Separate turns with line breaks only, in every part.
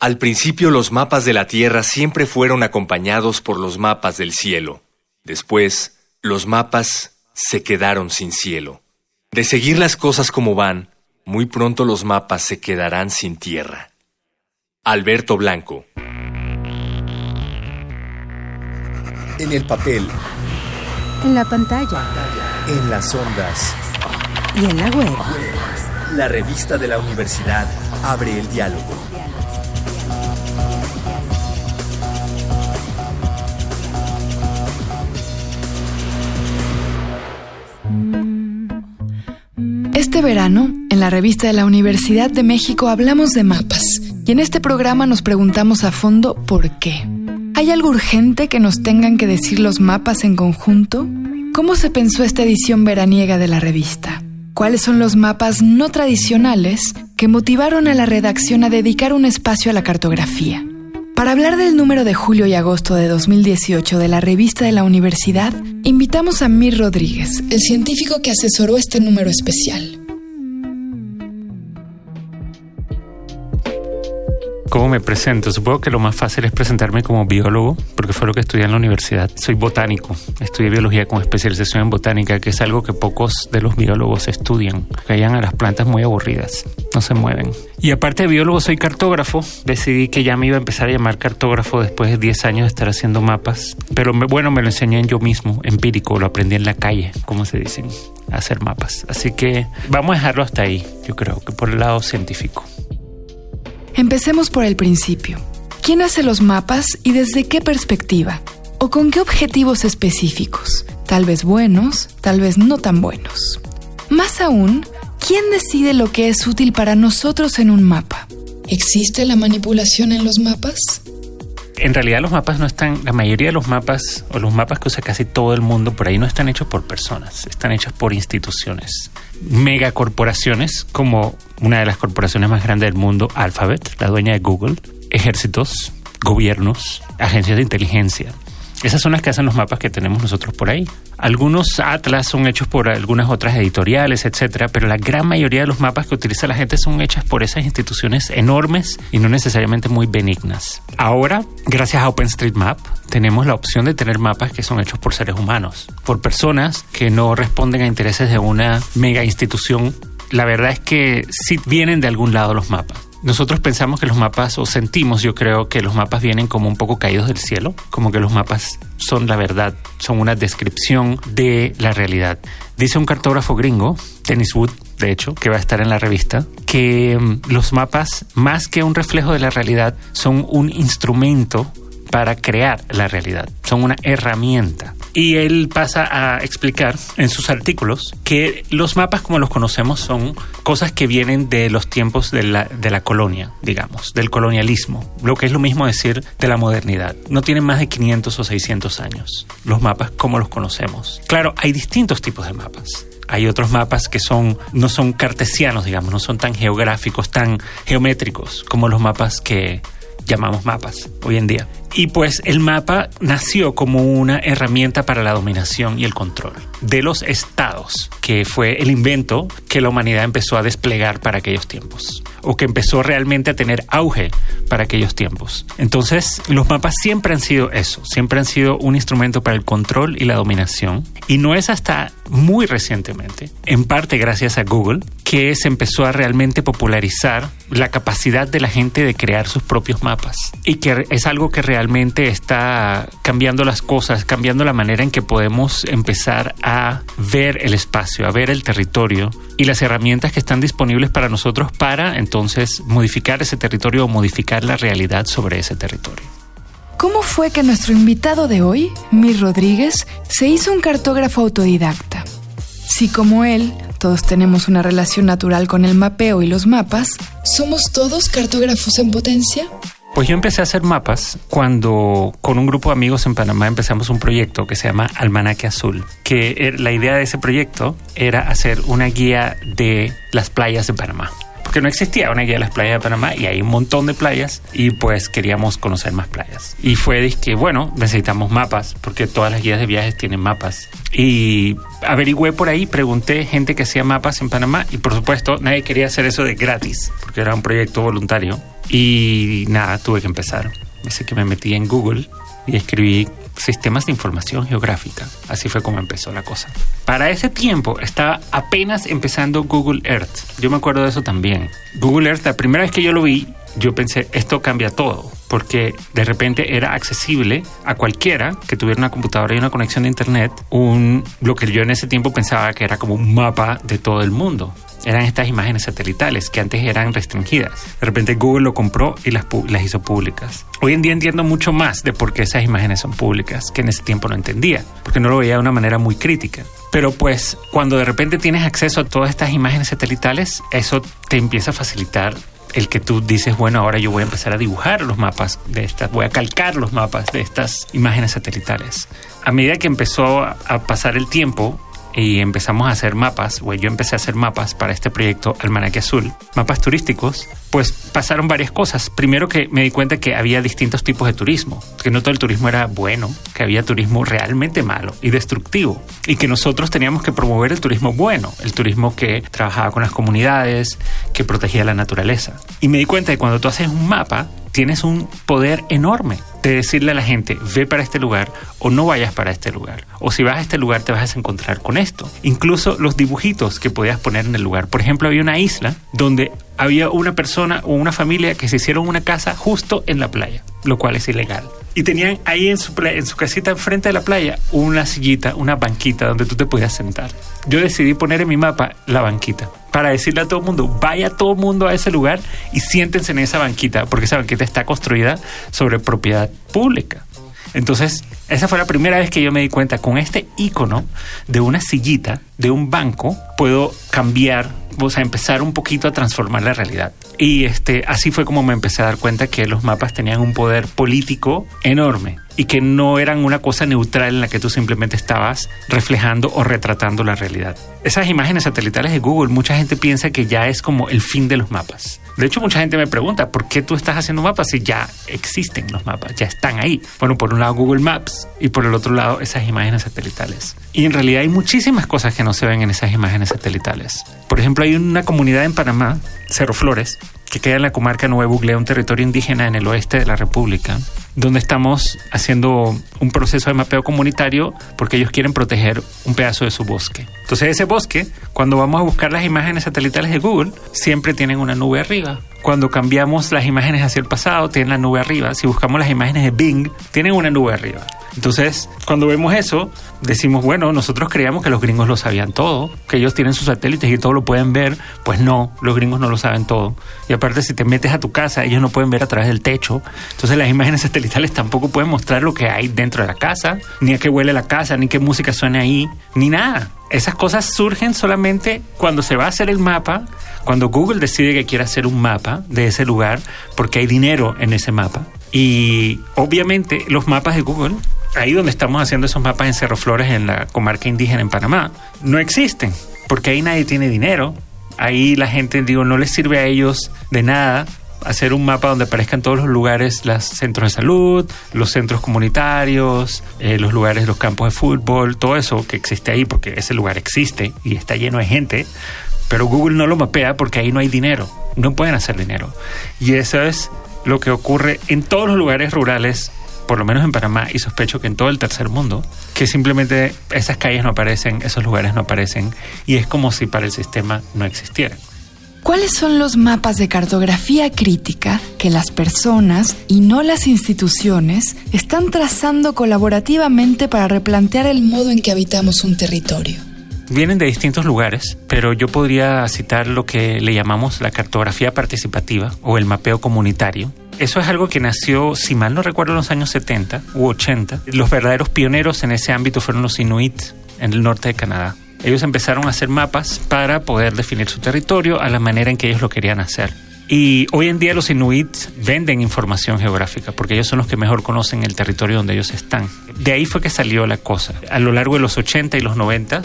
Al principio los mapas de la Tierra siempre fueron acompañados por los mapas del cielo. Después, los mapas se quedaron sin cielo. De seguir las cosas como van, muy pronto los mapas se quedarán sin tierra. Alberto Blanco.
En el papel.
En la pantalla.
En las ondas.
Y en la web.
La revista de la universidad abre el diálogo.
Este verano, en la revista de la Universidad de México hablamos de mapas y en este programa nos preguntamos a fondo por qué. ¿Hay algo urgente que nos tengan que decir los mapas en conjunto? ¿Cómo se pensó esta edición veraniega de la revista? ¿Cuáles son los mapas no tradicionales que motivaron a la redacción a dedicar un espacio a la cartografía? Para hablar del número de julio y agosto de 2018 de la revista de la universidad, invitamos a Mir Rodríguez, el científico que asesoró este número especial.
¿Cómo me presento? Supongo que lo más fácil es presentarme como biólogo, porque fue lo que estudié en la universidad. Soy botánico, estudié biología con especialización en botánica, que es algo que pocos de los biólogos estudian, hayan a las plantas muy aburridas, no se mueven. Y aparte de biólogo, soy cartógrafo. Decidí que ya me iba a empezar a llamar cartógrafo después de 10 años de estar haciendo mapas. Pero bueno, me lo enseñé yo mismo, empírico, lo aprendí en la calle, como se dicen, hacer mapas. Así que vamos a dejarlo hasta ahí, yo creo, que por el lado científico.
Empecemos por el principio. ¿Quién hace los mapas y desde qué perspectiva? ¿O con qué objetivos específicos? Tal vez buenos, tal vez no tan buenos. Más aún, ¿quién decide lo que es útil para nosotros en un mapa? ¿Existe la manipulación en los mapas?
En realidad los mapas no están, la mayoría de los mapas o los mapas que usa casi todo el mundo por ahí no están hechos por personas, están hechos por instituciones megacorporaciones como una de las corporaciones más grandes del mundo, Alphabet, la dueña de Google, ejércitos, gobiernos, agencias de inteligencia. Esas son las que hacen los mapas que tenemos nosotros por ahí. Algunos atlas son hechos por algunas otras editoriales, etcétera, pero la gran mayoría de los mapas que utiliza la gente son hechas por esas instituciones enormes y no necesariamente muy benignas. Ahora, gracias a OpenStreetMap, tenemos la opción de tener mapas que son hechos por seres humanos, por personas que no responden a intereses de una mega institución. La verdad es que sí vienen de algún lado los mapas nosotros pensamos que los mapas, o sentimos, yo creo que los mapas vienen como un poco caídos del cielo, como que los mapas son la verdad, son una descripción de la realidad. Dice un cartógrafo gringo, Dennis Wood, de hecho, que va a estar en la revista, que mm, los mapas, más que un reflejo de la realidad, son un instrumento para crear la realidad, son una herramienta. Y él pasa a explicar en sus artículos que los mapas como los conocemos son cosas que vienen de los tiempos de la, de la colonia, digamos, del colonialismo, lo que es lo mismo decir de la modernidad. No tienen más de 500 o 600 años los mapas como los conocemos. Claro, hay distintos tipos de mapas hay otros mapas que son no son cartesianos, digamos, no son tan geográficos, tan geométricos como los mapas que llamamos mapas hoy en día. Y pues el mapa nació como una herramienta para la dominación y el control de los estados, que fue el invento que la humanidad empezó a desplegar para aquellos tiempos, o que empezó realmente a tener auge para aquellos tiempos. Entonces, los mapas siempre han sido eso, siempre han sido un instrumento para el control y la dominación, y no es hasta muy recientemente, en parte gracias a Google, que se empezó a realmente popularizar la capacidad de la gente de crear sus propios mapas, y que es algo que realmente realmente está cambiando las cosas, cambiando la manera en que podemos empezar a ver el espacio, a ver el territorio y las herramientas que están disponibles para nosotros para entonces modificar ese territorio o modificar la realidad sobre ese territorio.
¿Cómo fue que nuestro invitado de hoy, Mir Rodríguez, se hizo un cartógrafo autodidacta? Si como él, todos tenemos una relación natural con el mapeo y los mapas, ¿somos todos cartógrafos en potencia?
Pues yo empecé a hacer mapas cuando con un grupo de amigos en Panamá empezamos un proyecto que se llama Almanaque Azul, que er, la idea de ese proyecto era hacer una guía de las playas de Panamá. Porque no existía una guía de las playas de Panamá y hay un montón de playas y pues queríamos conocer más playas. Y fue que, bueno, necesitamos mapas porque todas las guías de viajes tienen mapas. Y averigüé por ahí, pregunté gente que hacía mapas en Panamá y por supuesto nadie quería hacer eso de gratis porque era un proyecto voluntario Y nada, tuve que empezar. Así que me metí en Google y escribí sistemas de información geográfica. Así fue como empezó la cosa. Para ese tiempo estaba apenas empezando Google Earth. Yo me acuerdo de eso también. Google Earth, la primera vez que yo lo vi, yo pensé, esto cambia todo, porque de repente era accesible a cualquiera que tuviera una computadora y una conexión de internet, lo que yo en ese tiempo pensaba que era como un mapa de todo el mundo eran estas imágenes satelitales que antes eran restringidas. De repente Google lo compró y las, las hizo públicas. Hoy en día entiendo mucho más de por qué esas imágenes son públicas, que en ese tiempo no entendía, porque no lo veía de una manera muy crítica. Pero pues cuando de repente tienes acceso a todas estas imágenes satelitales, eso te empieza a facilitar el que tú dices, bueno, ahora yo voy a empezar a dibujar los mapas de estas, voy a calcar los mapas de estas imágenes satelitales. A medida que empezó a pasar el tiempo, y empezamos a hacer mapas, o yo empecé a hacer mapas para este proyecto Almanaque Azul, mapas turísticos, pues pasaron varias cosas. Primero que me di cuenta que había distintos tipos de turismo, que no todo el turismo era bueno, que había turismo realmente malo y destructivo, y que nosotros teníamos que promover el turismo bueno, el turismo que trabajaba con las comunidades, que protegía la naturaleza. Y me di cuenta que cuando tú haces un mapa, tienes un poder enorme de decirle a la gente, ve para este lugar o no vayas para este lugar. O si vas a este lugar te vas a encontrar con esto. Incluso los dibujitos que podías poner en el lugar. Por ejemplo, había una isla donde había una persona o una familia que se hicieron una casa justo en la playa, lo cual es ilegal. Y tenían ahí en su, en su casita enfrente de la playa una sillita, una banquita donde tú te podías sentar. Yo decidí poner en mi mapa la banquita para decirle a todo el mundo, vaya todo el mundo a ese lugar y siéntense en esa banquita, porque esa banquita está construida sobre propiedad pública. Entonces, esa fue la primera vez que yo me di cuenta, con este icono de una sillita, de un banco, puedo cambiar, o sea, empezar un poquito a transformar la realidad. Y este, así fue como me empecé a dar cuenta que los mapas tenían un poder político enorme y que no eran una cosa neutral en la que tú simplemente estabas reflejando o retratando la realidad. Esas imágenes satelitales de Google, mucha gente piensa que ya es como el fin de los mapas. De hecho, mucha gente me pregunta, ¿por qué tú estás haciendo mapas si ya existen los mapas? Ya están ahí. Bueno, por un lado Google Maps y por el otro lado esas imágenes satelitales. Y en realidad hay muchísimas cosas que no se ven en esas imágenes satelitales. Por ejemplo, hay una comunidad en Panamá, Cerro Flores, que queda en la comarca Nueva Buglea, un territorio indígena en el oeste de la República, donde estamos haciendo un proceso de mapeo comunitario porque ellos quieren proteger un pedazo de su bosque. Entonces ese bosque, cuando vamos a buscar las imágenes satelitales de Google, siempre tienen una nube arriba. Cuando cambiamos las imágenes hacia el pasado, tienen la nube arriba. Si buscamos las imágenes de Bing, tienen una nube arriba. Entonces, cuando vemos eso, decimos, bueno, nosotros creíamos que los gringos lo sabían todo, que ellos tienen sus satélites y todo lo pueden ver. Pues no, los gringos no lo saben todo. Y aparte, si te metes a tu casa, ellos no pueden ver a través del techo. Entonces, las imágenes satelitales tampoco pueden mostrar lo que hay dentro de la casa, ni a qué huele la casa, ni qué música suena ahí, ni nada. Esas cosas surgen solamente cuando se va a hacer el mapa, cuando Google decide que quiere hacer un mapa de ese lugar, porque hay dinero en ese mapa. Y obviamente los mapas de Google ahí donde estamos haciendo esos mapas en Cerro Flores, en la comarca indígena en Panamá, no existen, porque ahí nadie tiene dinero. Ahí la gente, digo, no les sirve a ellos de nada hacer un mapa donde aparezcan todos los lugares, los centros de salud, los centros comunitarios, eh, los lugares, los campos de fútbol, todo eso que existe ahí, porque ese lugar existe y está lleno de gente, pero Google no lo mapea porque ahí no hay dinero, no pueden hacer dinero. Y eso es lo que ocurre en todos los lugares rurales por lo menos en Panamá y sospecho que en todo el tercer mundo, que simplemente esas calles no aparecen, esos lugares no aparecen y es como si para el sistema no existieran.
¿Cuáles son los mapas de cartografía crítica que las personas y no las instituciones están trazando colaborativamente para replantear el modo en que habitamos un territorio?
Vienen de distintos lugares, pero yo podría citar lo que le llamamos la cartografía participativa o el mapeo comunitario, eso es algo que nació, si mal no recuerdo, en los años 70 u 80. Los verdaderos pioneros en ese ámbito fueron los Inuit en el norte de Canadá. Ellos empezaron a hacer mapas para poder definir su territorio a la manera en que ellos lo querían hacer. Y hoy en día los Inuit venden información geográfica porque ellos son los que mejor conocen el territorio donde ellos están. De ahí fue que salió la cosa. A lo largo de los 80 y los 90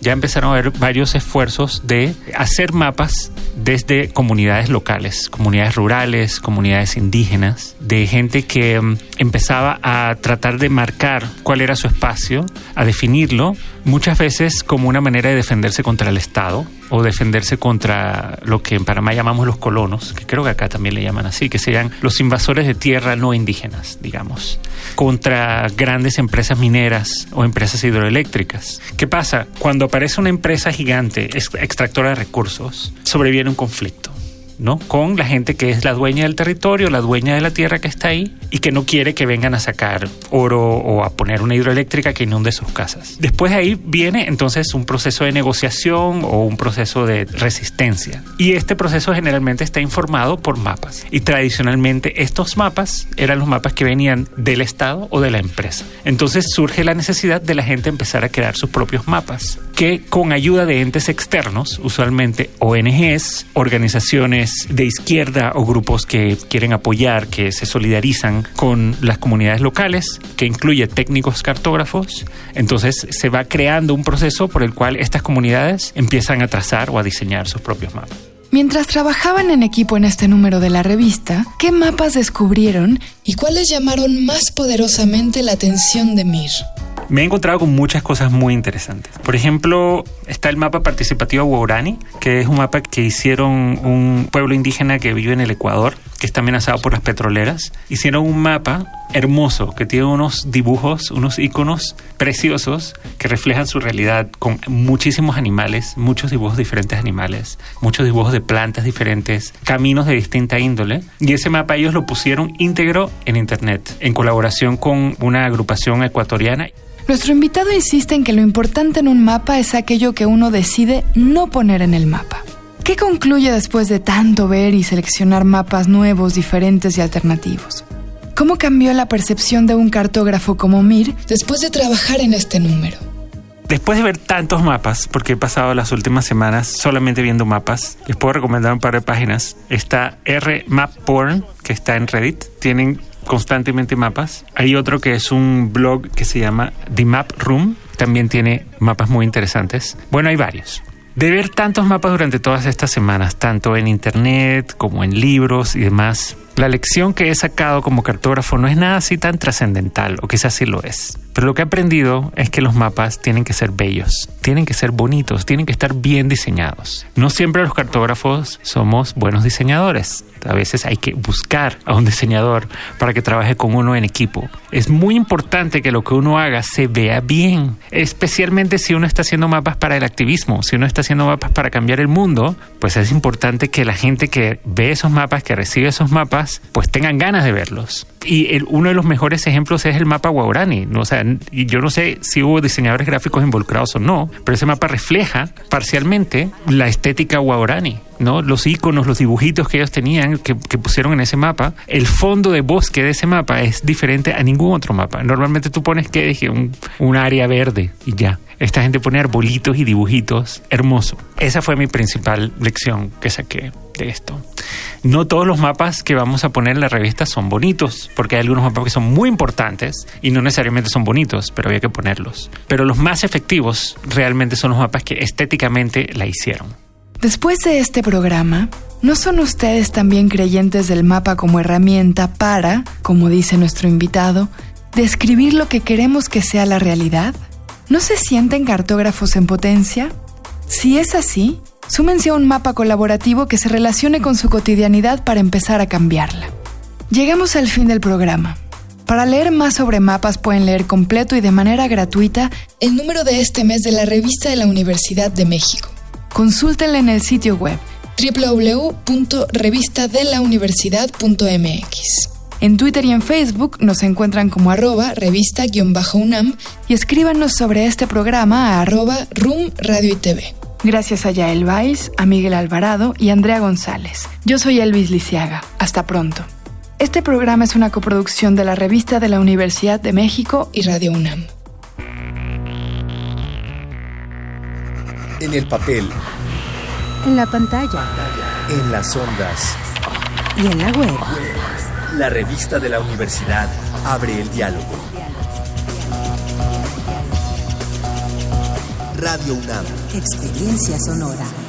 ya empezaron a haber varios esfuerzos de hacer mapas desde comunidades locales, comunidades rurales, comunidades indígenas, de gente que mm, empezaba a tratar de marcar cuál era su espacio, a definirlo, muchas veces como una manera de defenderse contra el Estado o defenderse contra lo que en Panamá llamamos los colonos, que creo que acá también le llaman así, que serían los invasores de tierra no indígenas, digamos, contra grandes empresas mineras o empresas hidroeléctricas. ¿Qué pasa? Cuando aparece una empresa gigante extractora de recursos, sobreviene un conflicto ¿no? Con la gente que es la dueña del territorio, la dueña de la tierra que está ahí y que no quiere que vengan a sacar oro o a poner una hidroeléctrica que inunde sus casas. Después de ahí viene entonces un proceso de negociación o un proceso de resistencia. Y este proceso generalmente está informado por mapas. Y tradicionalmente estos mapas eran los mapas que venían del Estado o de la empresa. Entonces surge la necesidad de la gente empezar a crear sus propios mapas que con ayuda de entes externos, usualmente ONGs, organizaciones de izquierda o grupos que quieren apoyar, que se solidarizan con las comunidades locales, que incluye técnicos cartógrafos, entonces se va creando un proceso por el cual estas comunidades empiezan a trazar o a diseñar sus propios mapas.
Mientras trabajaban en equipo en este número de la revista, ¿qué mapas descubrieron y cuáles llamaron más poderosamente la atención de Mir?
me he encontrado con muchas cosas muy interesantes. Por ejemplo, está el mapa participativo Waurani, que es un mapa que hicieron un pueblo indígena que vive en el Ecuador, que está amenazado por las petroleras. Hicieron un mapa hermoso que tiene unos dibujos, unos iconos preciosos que reflejan su realidad con muchísimos animales, muchos dibujos de diferentes animales, muchos dibujos de plantas diferentes, caminos de distinta índole. Y ese mapa ellos lo pusieron íntegro en internet, en colaboración con una agrupación ecuatoriana.
Nuestro invitado insiste en que lo importante en un mapa es aquello que uno decide no poner en el mapa. ¿Qué concluye después de tanto ver y seleccionar mapas nuevos, diferentes y alternativos? ¿Cómo cambió la percepción de un cartógrafo como Mir después de trabajar en este número?
Después de ver tantos mapas, porque he pasado las últimas semanas solamente viendo mapas, les puedo recomendar un par de páginas. Está R Map Porn, que está en Reddit. Tienen constantemente mapas. Hay otro que es un blog que se llama The Map Room, también tiene mapas muy interesantes. Bueno, hay varios. De ver tantos mapas durante todas estas semanas, tanto en internet como en libros y demás, la lección que he sacado como cartógrafo no es nada así tan trascendental, o quizás sí lo es. Pero lo que he aprendido es que los mapas tienen que ser bellos, tienen que ser bonitos, tienen que estar bien diseñados. No siempre los cartógrafos somos buenos diseñadores. A veces hay que buscar a un diseñador para que trabaje con uno en equipo. Es muy importante que lo que uno haga se vea bien, especialmente si uno está haciendo mapas para el activismo, si uno está haciendo mapas para cambiar el mundo, pues es importante que la gente que ve esos mapas, que recibe esos mapas, pues tengan ganas de verlos. Y uno de los mejores ejemplos es el mapa Guaurani. ¿no? Yo no sé si hubo diseñadores gráficos involucrados o no, pero ese mapa refleja parcialmente la estética Guaurani. Los iconos, los dibujitos que ellos tenían, que, pusieron en ese mapa, el fondo de bosque de ese mapa es diferente a ningún otro mapa. Normalmente tú pones que un, un área verde y ya. Esta gente pone arbolitos y dibujitos. Hermoso. Esa fue mi principal lección que saqué esto. No todos los mapas que vamos a poner en la revista son bonitos, porque hay algunos mapas que son muy importantes y no necesariamente son bonitos, pero había que ponerlos. Pero los más efectivos realmente son los mapas que estéticamente la hicieron.
Después de este programa, ¿no son ustedes también creyentes del mapa como herramienta para, como dice nuestro invitado, describir lo que queremos que sea la realidad? ¿No se sienten cartógrafos en potencia? Si es así, súmense a un mapa colaborativo que se relacione con su cotidianidad para empezar a cambiarla. Llegamos al fin del programa. Para leer más sobre mapas pueden leer completo y de manera gratuita el número de este mes de la revista de la Universidad de México. Consúltenla en el sitio web www.revistadelauniversidad.mx. En Twitter y en Facebook nos encuentran como arroba revista-unam y escríbanos sobre este programa a arroba room radio y TV. Gracias a Yael Vais, a Miguel Alvarado y Andrea González. Yo soy Elvis Lisiaga. Hasta pronto. Este programa es una coproducción de la revista de la Universidad de México y Radio UNAM.
En el papel.
En la pantalla.
En las ondas.
Y en la web.
La revista de la universidad abre el diálogo. Radio UNAM.
Experiencia sonora.